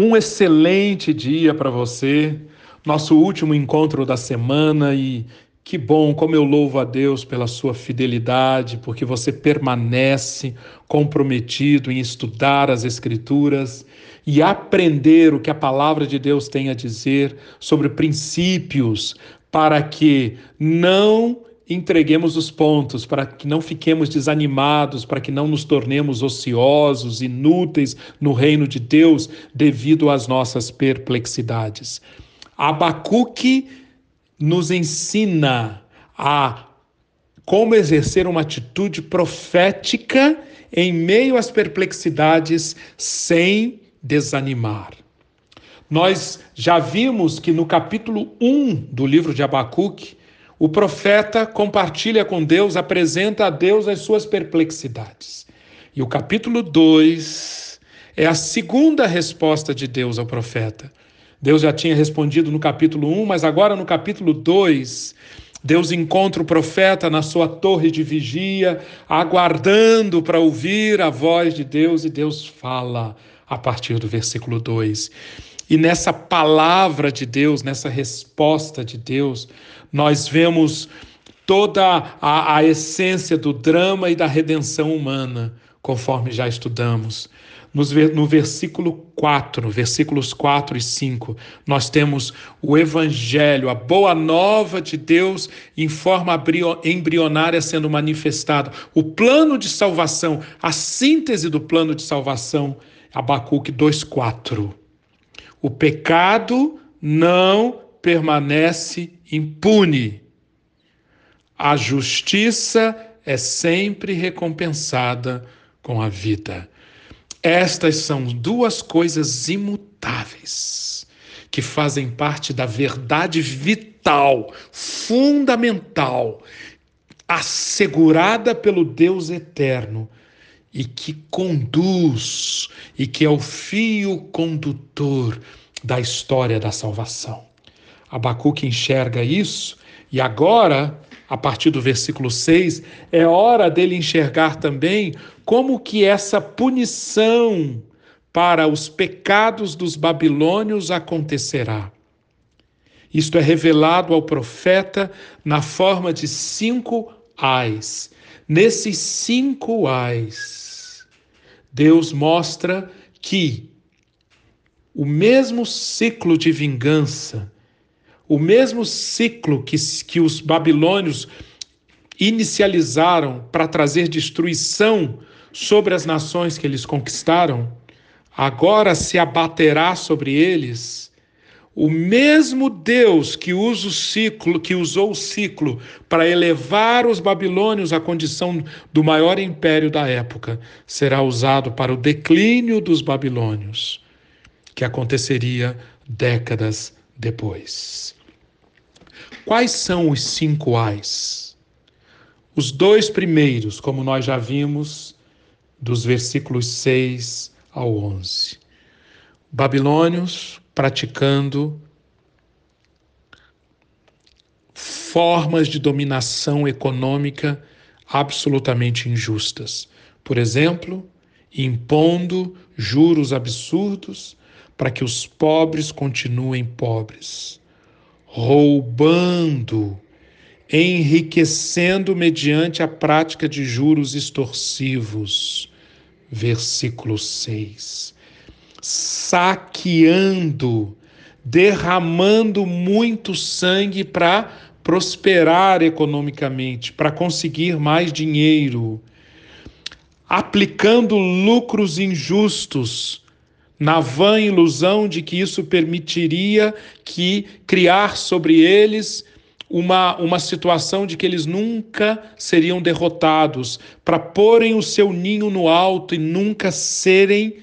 Um excelente dia para você, nosso último encontro da semana e que bom, como eu louvo a Deus pela sua fidelidade, porque você permanece comprometido em estudar as Escrituras e aprender o que a palavra de Deus tem a dizer sobre princípios, para que não entreguemos os pontos, para que não fiquemos desanimados, para que não nos tornemos ociosos, inúteis no reino de Deus devido às nossas perplexidades. Abacuque nos ensina a como exercer uma atitude profética em meio às perplexidades sem desanimar. Nós já vimos que no capítulo 1 do livro de Abacuque, o profeta compartilha com Deus, apresenta a Deus as suas perplexidades. E o capítulo 2 é a segunda resposta de Deus ao profeta. Deus já tinha respondido no capítulo 1, mas agora no capítulo 2, Deus encontra o profeta na sua torre de vigia, aguardando para ouvir a voz de Deus, e Deus fala a partir do versículo 2. E nessa palavra de Deus, nessa resposta de Deus, nós vemos toda a, a essência do drama e da redenção humana, conforme já estudamos. no versículo 4, versículos 4 e 5, nós temos o Evangelho, a boa nova de Deus em forma embrionária sendo manifestada, o plano de salvação, a síntese do plano de salvação, Abacuque 2,4. O pecado não permanece impune. A justiça é sempre recompensada com a vida. Estas são duas coisas imutáveis que fazem parte da verdade vital, fundamental, assegurada pelo Deus eterno e que conduz e que é o fio condutor da história da salvação. Abacuque enxerga isso e agora, a partir do versículo 6, é hora dele enxergar também como que essa punição para os pecados dos babilônios acontecerá. Isto é revelado ao profeta na forma de cinco ais. Nesses cinco ais, Deus mostra que o mesmo ciclo de vingança, o mesmo ciclo que, que os babilônios inicializaram para trazer destruição sobre as nações que eles conquistaram, agora se abaterá sobre eles o mesmo Deus que usa o ciclo, que usou o ciclo para elevar os babilônios à condição do maior império da época, será usado para o declínio dos babilônios, que aconteceria décadas depois. Quais são os cinco ais? Os dois primeiros, como nós já vimos, dos versículos 6 ao 11. Babilônios, praticando formas de dominação econômica absolutamente injustas. Por exemplo, impondo juros absurdos para que os pobres continuem pobres, roubando, enriquecendo mediante a prática de juros extorsivos. Versículo 6 saqueando, derramando muito sangue para prosperar economicamente, para conseguir mais dinheiro, aplicando lucros injustos na vã ilusão de que isso permitiria que criar sobre eles uma, uma situação de que eles nunca seriam derrotados, para porem o seu ninho no alto e nunca serem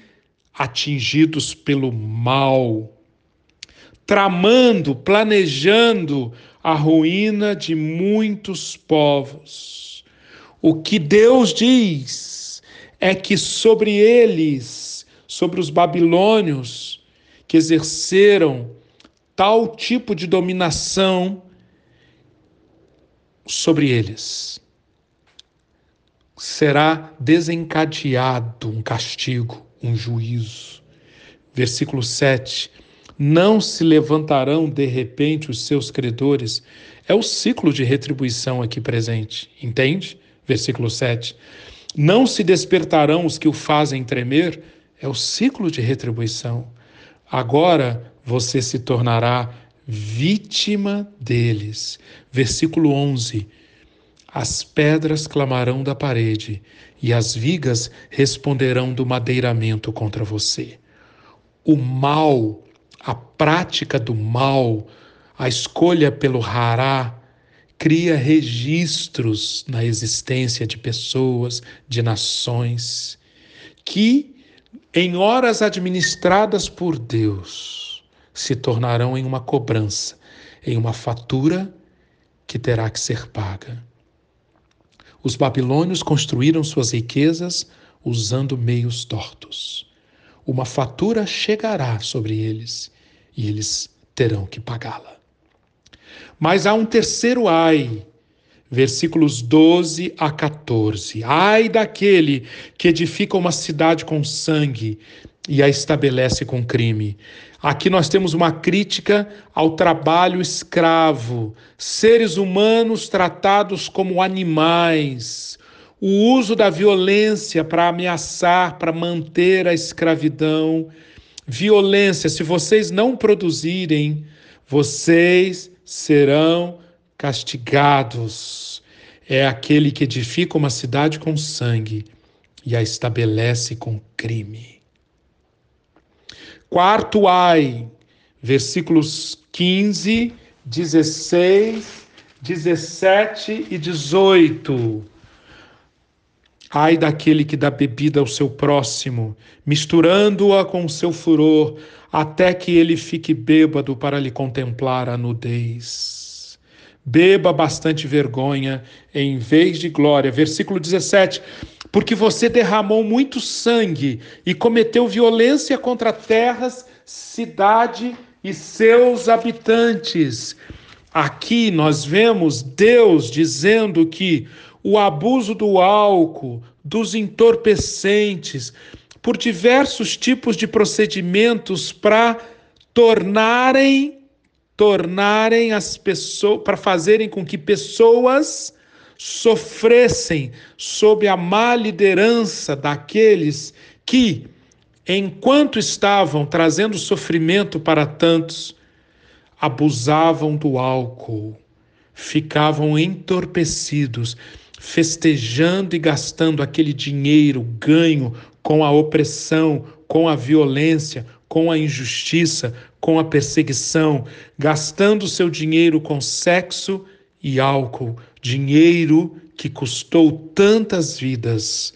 atingidos pelo mal, tramando, planejando a ruína de muitos povos. O que Deus diz é que sobre eles, sobre os babilônios, que exerceram tal tipo de dominação sobre eles, será desencadeado um castigo um juízo. Versículo 7. Não se levantarão de repente os seus credores. É o ciclo de retribuição aqui presente, entende? Versículo 7. Não se despertarão os que o fazem tremer. É o ciclo de retribuição. Agora você se tornará vítima deles. Versículo 11. As pedras clamarão da parede e as vigas responderão do madeiramento contra você. O mal, a prática do mal, a escolha pelo hará, cria registros na existência de pessoas, de nações, que, em horas administradas por Deus, se tornarão em uma cobrança, em uma fatura que terá que ser paga. Os babilônios construíram suas riquezas usando meios tortos. Uma fatura chegará sobre eles e eles terão que pagá-la. Mas há um terceiro ai, versículos 12 a 14. Ai daquele que edifica uma cidade com sangue e a estabelece com crime. Aqui nós temos uma crítica ao trabalho escravo, seres humanos tratados como animais, o uso da violência para ameaçar, para manter a escravidão. Violência, se vocês não produzirem, vocês serão castigados. É aquele que edifica uma cidade com sangue e a estabelece com crime. Quarto ai, versículos 15, 16, 17 e 18. Ai daquele que dá bebida ao seu próximo, misturando-a com o seu furor, até que ele fique bêbado para lhe contemplar a nudez. Beba bastante vergonha em vez de glória. Versículo 17 porque você derramou muito sangue e cometeu violência contra terras, cidade e seus habitantes. Aqui nós vemos Deus dizendo que o abuso do álcool, dos entorpecentes, por diversos tipos de procedimentos para tornarem tornarem as pessoas para fazerem com que pessoas sofressem sob a má liderança daqueles que, enquanto estavam trazendo sofrimento para tantos, abusavam do álcool, ficavam entorpecidos, festejando e gastando aquele dinheiro ganho com a opressão, com a violência, com a injustiça, com a perseguição, gastando seu dinheiro com sexo e álcool, dinheiro que custou tantas vidas.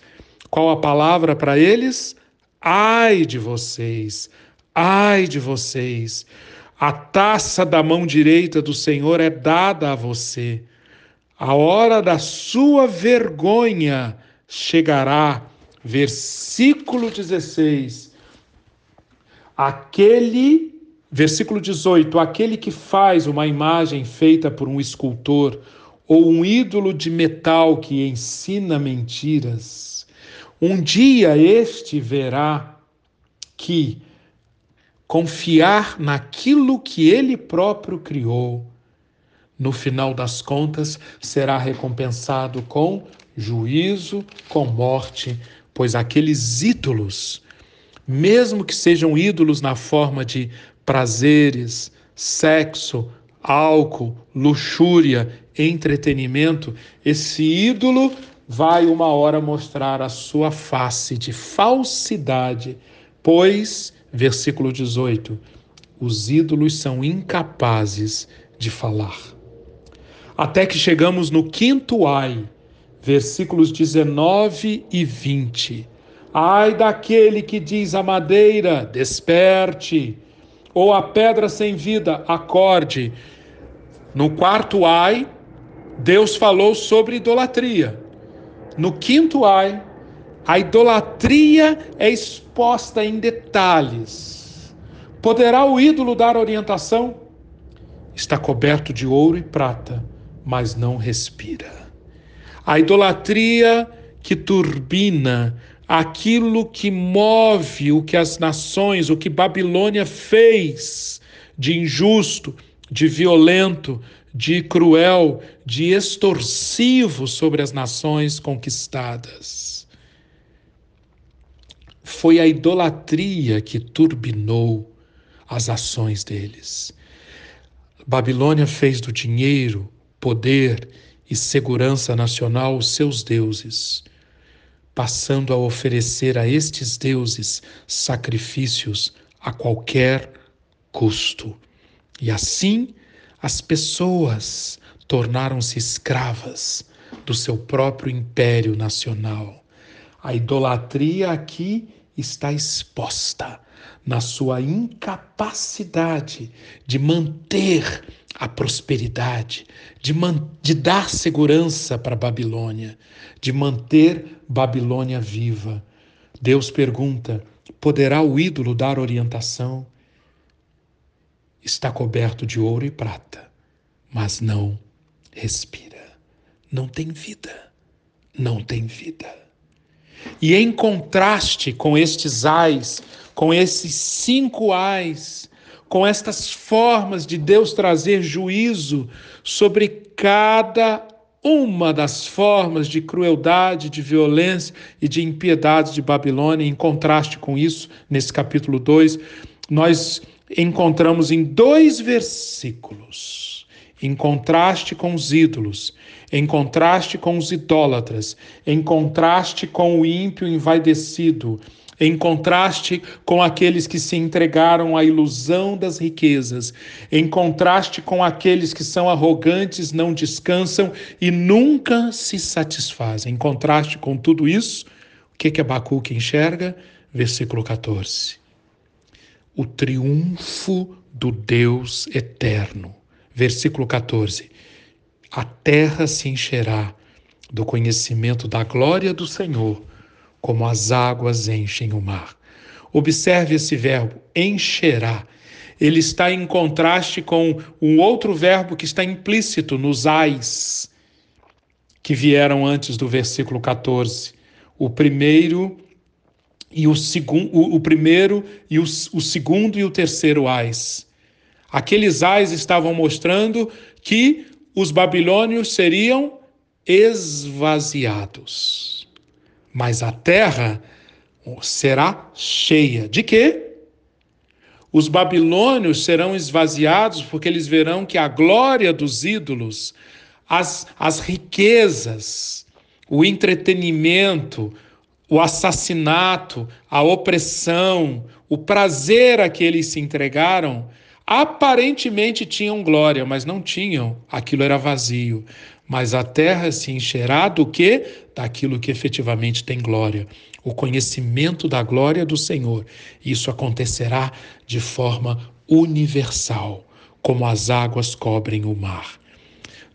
Qual a palavra para eles? Ai de vocês, ai de vocês. A taça da mão direita do Senhor é dada a você. A hora da sua vergonha chegará. Versículo 16. Aquele Versículo 18: Aquele que faz uma imagem feita por um escultor ou um ídolo de metal que ensina mentiras, um dia este verá que confiar naquilo que ele próprio criou, no final das contas, será recompensado com juízo, com morte, pois aqueles ídolos, mesmo que sejam ídolos na forma de prazeres, sexo, álcool, luxúria, entretenimento, esse ídolo vai uma hora mostrar a sua face de falsidade, pois, versículo 18, os ídolos são incapazes de falar. Até que chegamos no quinto ai, versículos 19 e 20. Ai daquele que diz à madeira: desperte ou a pedra sem vida, acorde. No quarto ai, Deus falou sobre idolatria. No quinto ai, a idolatria é exposta em detalhes. Poderá o ídolo dar orientação? Está coberto de ouro e prata, mas não respira. A idolatria que turbina aquilo que move o que as nações, o que Babilônia fez de injusto, de violento, de cruel, de extorsivo sobre as nações conquistadas. Foi a idolatria que turbinou as ações deles. Babilônia fez do dinheiro, poder e segurança nacional os seus deuses, passando a oferecer a estes deuses sacrifícios a qualquer custo. E assim as pessoas tornaram-se escravas do seu próprio império nacional. A idolatria aqui está exposta na sua incapacidade de manter a prosperidade, de, de dar segurança para Babilônia, de manter Babilônia viva. Deus pergunta: poderá o ídolo dar orientação? Está coberto de ouro e prata, mas não respira, não tem vida, não tem vida. E em contraste com estes ais, com esses cinco ais, com estas formas de Deus trazer juízo sobre cada uma das formas de crueldade, de violência e de impiedade de Babilônia, em contraste com isso, nesse capítulo 2, nós encontramos em dois versículos, em contraste com os ídolos, em contraste com os idólatras, em contraste com o ímpio envaidecido, em contraste com aqueles que se entregaram à ilusão das riquezas, em contraste com aqueles que são arrogantes, não descansam e nunca se satisfazem. Em contraste com tudo isso, o que que Abacuque enxerga? Versículo 14 o triunfo do Deus eterno. Versículo 14: A terra se encherá do conhecimento da glória do Senhor, como as águas enchem o mar. Observe esse verbo, encherá. Ele está em contraste com um outro verbo que está implícito nos ais, que vieram antes do versículo 14. O primeiro e o, segundo, o, o primeiro e o, o segundo e o terceiro ais. Aqueles ais estavam mostrando que os babilônios seriam esvaziados. Mas a terra será cheia. De quê? Os babilônios serão esvaziados porque eles verão que a glória dos ídolos, as, as riquezas, o entretenimento, o assassinato, a opressão, o prazer a que eles se entregaram, aparentemente tinham glória, mas não tinham, aquilo era vazio. Mas a terra se encherá do que? Daquilo que efetivamente tem glória. O conhecimento da glória do Senhor. Isso acontecerá de forma universal, como as águas cobrem o mar.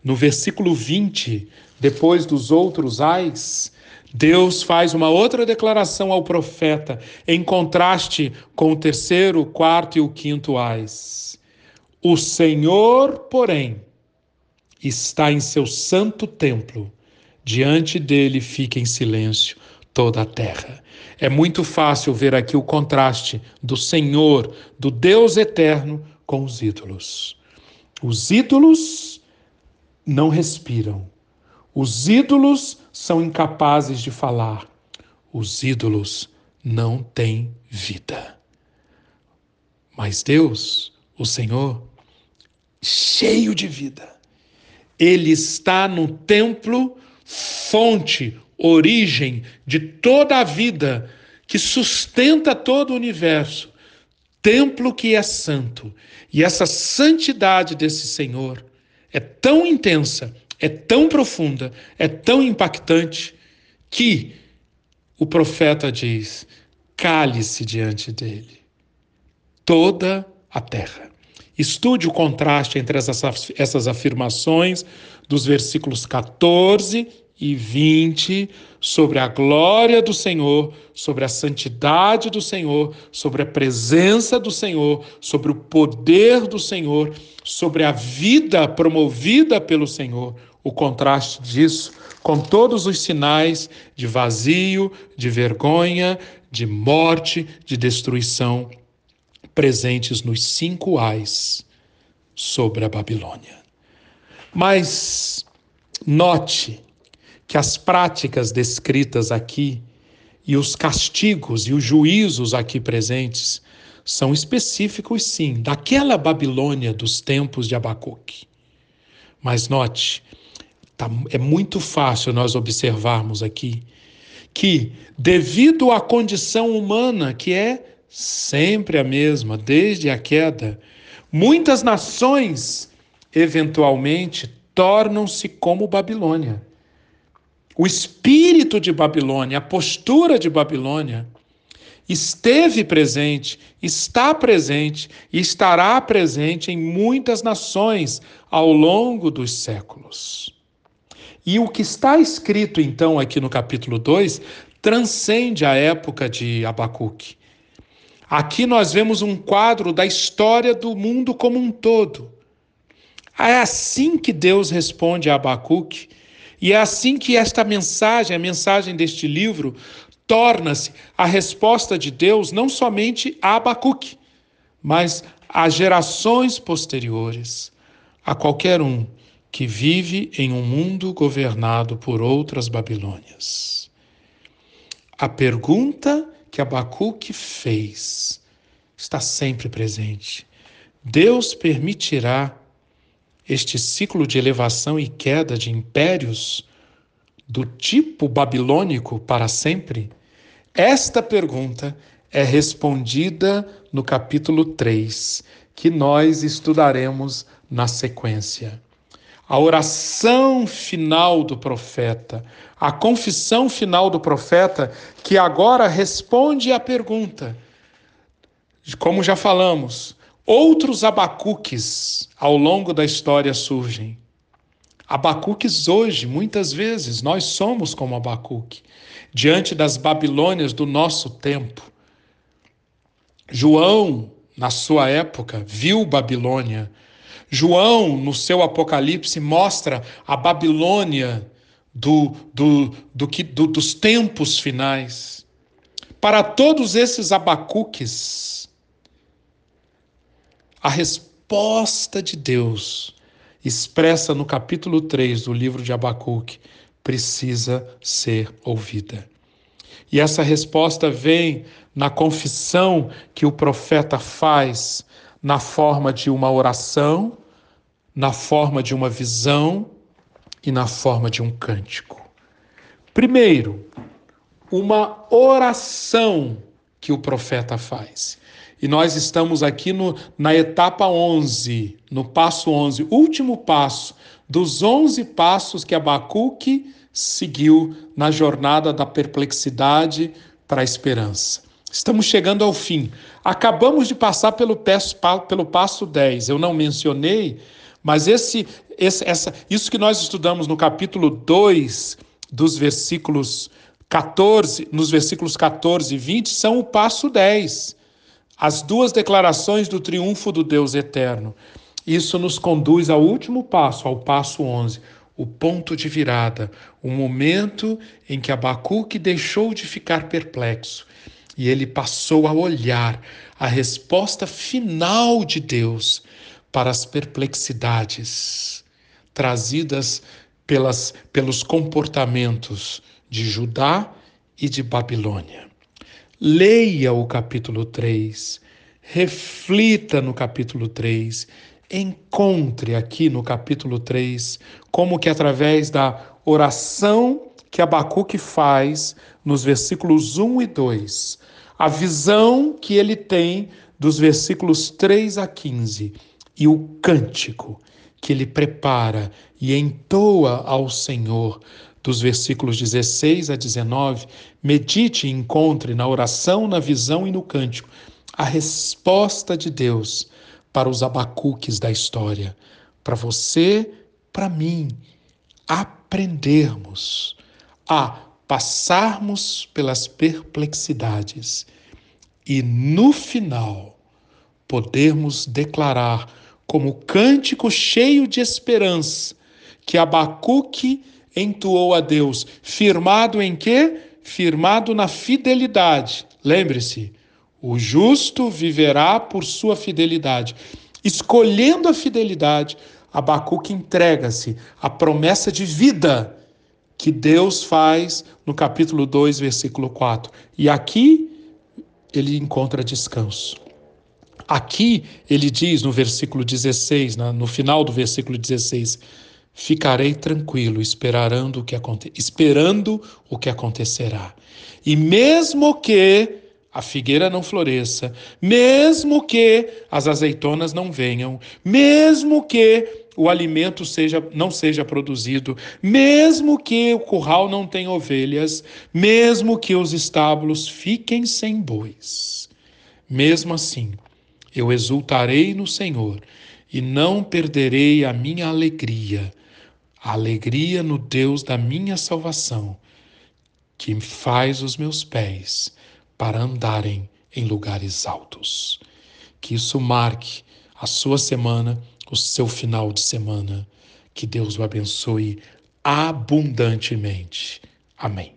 No versículo 20, depois dos outros ais, Deus faz uma outra declaração ao profeta, em contraste com o terceiro, o quarto e o quinto ais. O Senhor, porém, está em seu santo templo, diante dele fica em silêncio toda a terra. É muito fácil ver aqui o contraste do Senhor, do Deus eterno, com os ídolos. Os ídolos não respiram, os ídolos são incapazes de falar. Os ídolos não têm vida. Mas Deus, o Senhor, cheio de vida, Ele está no templo, fonte, origem de toda a vida que sustenta todo o universo. Templo que é santo. E essa santidade desse Senhor é tão intensa é tão profunda, é tão impactante, que o profeta diz: cale-se diante dele toda a terra. Estude o contraste entre essas, essas afirmações dos versículos 14 e 20 sobre a glória do Senhor, sobre a santidade do Senhor, sobre a presença do Senhor, sobre o poder do Senhor, sobre a vida promovida pelo Senhor. O contraste disso com todos os sinais de vazio, de vergonha, de morte, de destruição presentes nos cinco ais sobre a Babilônia. Mas note que as práticas descritas aqui e os castigos e os juízos aqui presentes são específicos, sim, daquela Babilônia dos tempos de Abacuque. Mas note, tá, é muito fácil nós observarmos aqui que, devido à condição humana, que é sempre a mesma, desde a queda, muitas nações, eventualmente, tornam-se como Babilônia. O espírito de Babilônia, a postura de Babilônia, esteve presente, está presente e estará presente em muitas nações ao longo dos séculos. E o que está escrito então aqui no capítulo 2 transcende a época de Abacuque. Aqui nós vemos um quadro da história do mundo como um todo. É assim que Deus responde a Abacuque, e é assim que esta mensagem, a mensagem deste livro, torna-se a resposta de Deus não somente a Abacuque, mas a gerações posteriores, a qualquer um que vive em um mundo governado por outras Babilônias. A pergunta que Abacuque fez está sempre presente. Deus permitirá este ciclo de elevação e queda de impérios do tipo babilônico para sempre? Esta pergunta é respondida no capítulo 3, que nós estudaremos na sequência. A oração final do profeta, a confissão final do profeta, que agora responde à pergunta. Como já falamos, outros abacuques ao longo da história surgem. Abacuques hoje, muitas vezes, nós somos como Abacuque, diante das Babilônias do nosso tempo. João, na sua época, viu Babilônia. João, no seu Apocalipse, mostra a Babilônia do, do, do, que, do, dos tempos finais. Para todos esses Abacuques, a resposta de Deus expressa no capítulo 3 do livro de Abacuque precisa ser ouvida. E essa resposta vem na confissão que o profeta faz na forma de uma oração, na forma de uma visão e na forma de um cântico. Primeiro, uma oração que o profeta faz. E nós estamos aqui no, na etapa 11, no passo 11, último passo dos 11 passos que Abacuque seguiu na jornada da perplexidade para a esperança. Estamos chegando ao fim. Acabamos de passar pelo, passo, pelo passo 10. Eu não mencionei, mas esse, esse, essa, isso que nós estudamos no capítulo 2, dos versículos 14, nos versículos 14 e 20, são o passo 10 as duas declarações do triunfo do Deus eterno. Isso nos conduz ao último passo, ao passo 11, o ponto de virada, o momento em que Abacuque deixou de ficar perplexo e ele passou a olhar a resposta final de Deus para as perplexidades trazidas pelas, pelos comportamentos de Judá e de Babilônia. Leia o capítulo 3, reflita no capítulo 3, encontre aqui no capítulo 3 como que através da oração que Abacuque faz nos versículos 1 e 2, a visão que ele tem dos versículos 3 a 15 e o cântico que ele prepara e entoa ao Senhor dos versículos 16 a 19, medite e encontre na oração, na visão e no cântico a resposta de Deus para os abacuques da história, para você, para mim, aprendermos a passarmos pelas perplexidades e no final podermos declarar como cântico cheio de esperança que Abacuque entoou a Deus, firmado em quê? Firmado na fidelidade. Lembre-se, o justo viverá por sua fidelidade. Escolhendo a fidelidade, Abacuque entrega-se à promessa de vida que Deus faz no capítulo 2, versículo 4. E aqui ele encontra descanso. Aqui ele diz no versículo 16, no final do versículo 16, ficarei tranquilo, esperando o que, aconte esperando o que acontecerá. E mesmo que a figueira não floresça, mesmo que as azeitonas não venham, mesmo que o alimento seja, não seja produzido, mesmo que o curral não tenha ovelhas, mesmo que os estábulos fiquem sem bois. Mesmo assim, eu exultarei no Senhor e não perderei a minha alegria, alegria no Deus da minha salvação, que faz os meus pés para andarem em lugares altos. Que isso marque a sua semana, o seu final de semana. Que Deus o abençoe abundantemente. Amém.